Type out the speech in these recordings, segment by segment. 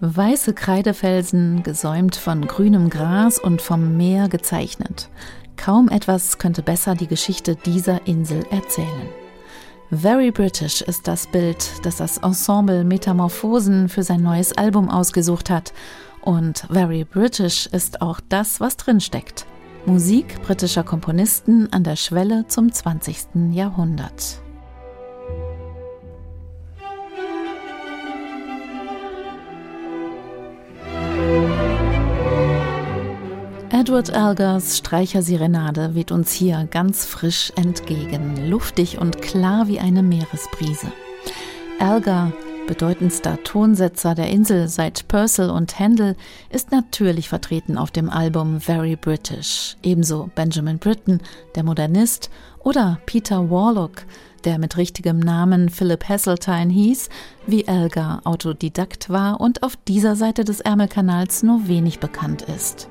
Weiße Kreidefelsen, gesäumt von grünem Gras und vom Meer gezeichnet. Kaum etwas könnte besser die Geschichte dieser Insel erzählen. Very British ist das Bild, das das Ensemble Metamorphosen für sein neues Album ausgesucht hat. Und Very British ist auch das, was drinsteckt. Musik britischer Komponisten an der Schwelle zum 20. Jahrhundert. Edward Elgars Streicherserenade weht uns hier ganz frisch entgegen, luftig und klar wie eine Meeresbrise. Elgar, bedeutendster Tonsetzer der Insel seit Purcell und Handel, ist natürlich vertreten auf dem Album Very British. Ebenso Benjamin Britten, der Modernist, oder Peter Warlock, der mit richtigem Namen Philip Hasseltine hieß, wie Elgar Autodidakt war und auf dieser Seite des Ärmelkanals nur wenig bekannt ist.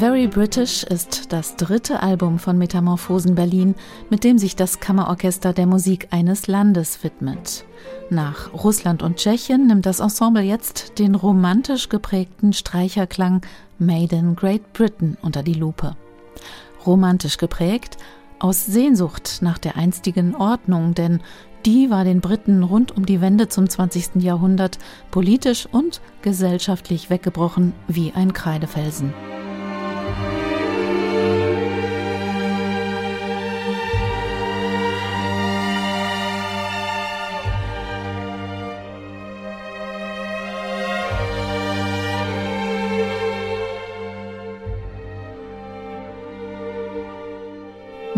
Very British ist das dritte Album von Metamorphosen Berlin, mit dem sich das Kammerorchester der Musik eines Landes widmet. Nach Russland und Tschechien nimmt das Ensemble jetzt den romantisch geprägten Streicherklang Made in Great Britain unter die Lupe. Romantisch geprägt, aus Sehnsucht nach der einstigen Ordnung, denn die war den Briten rund um die Wende zum 20. Jahrhundert politisch und gesellschaftlich weggebrochen wie ein Kreidefelsen.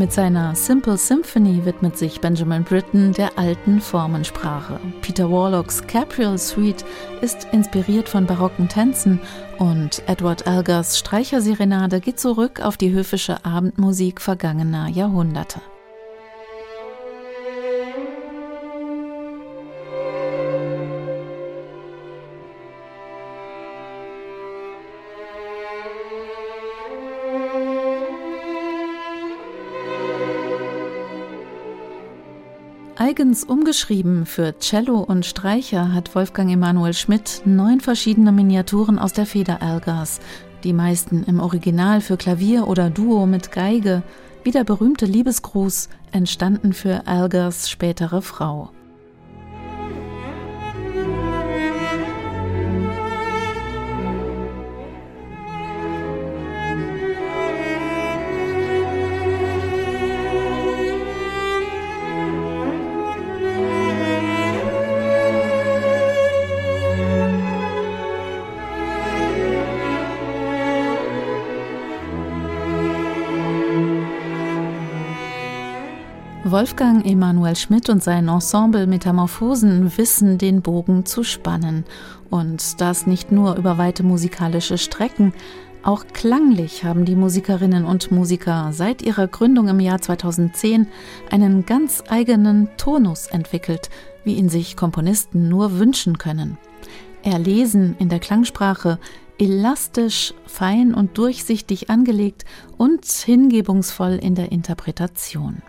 Mit seiner Simple Symphony widmet sich Benjamin Britten der alten Formensprache. Peter Warlocks Capriol Suite ist inspiriert von barocken Tänzen und Edward Elgars Streicherserenade geht zurück auf die höfische Abendmusik vergangener Jahrhunderte. Eigens umgeschrieben für Cello und Streicher hat Wolfgang Emanuel Schmidt neun verschiedene Miniaturen aus der Feder Elgars, die meisten im Original für Klavier oder Duo mit Geige, wie der berühmte Liebesgruß, entstanden für Elgars spätere Frau. Wolfgang Emanuel Schmidt und sein Ensemble Metamorphosen wissen, den Bogen zu spannen. Und das nicht nur über weite musikalische Strecken, auch klanglich haben die Musikerinnen und Musiker seit ihrer Gründung im Jahr 2010 einen ganz eigenen Tonus entwickelt, wie ihn sich Komponisten nur wünschen können. Erlesen in der Klangsprache, elastisch, fein und durchsichtig angelegt und hingebungsvoll in der Interpretation.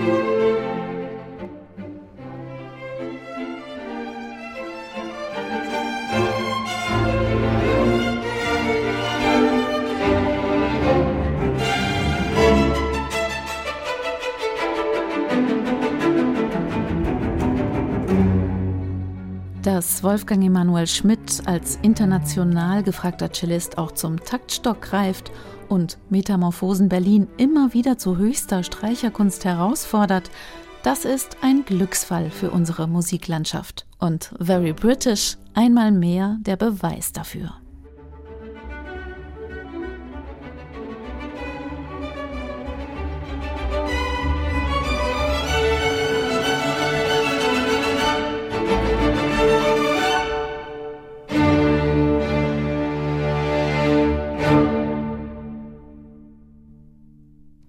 Thank you. Dass Wolfgang Emanuel Schmidt als international gefragter Cellist auch zum Taktstock greift und Metamorphosen Berlin immer wieder zu höchster Streicherkunst herausfordert, das ist ein Glücksfall für unsere Musiklandschaft. Und Very British einmal mehr der Beweis dafür.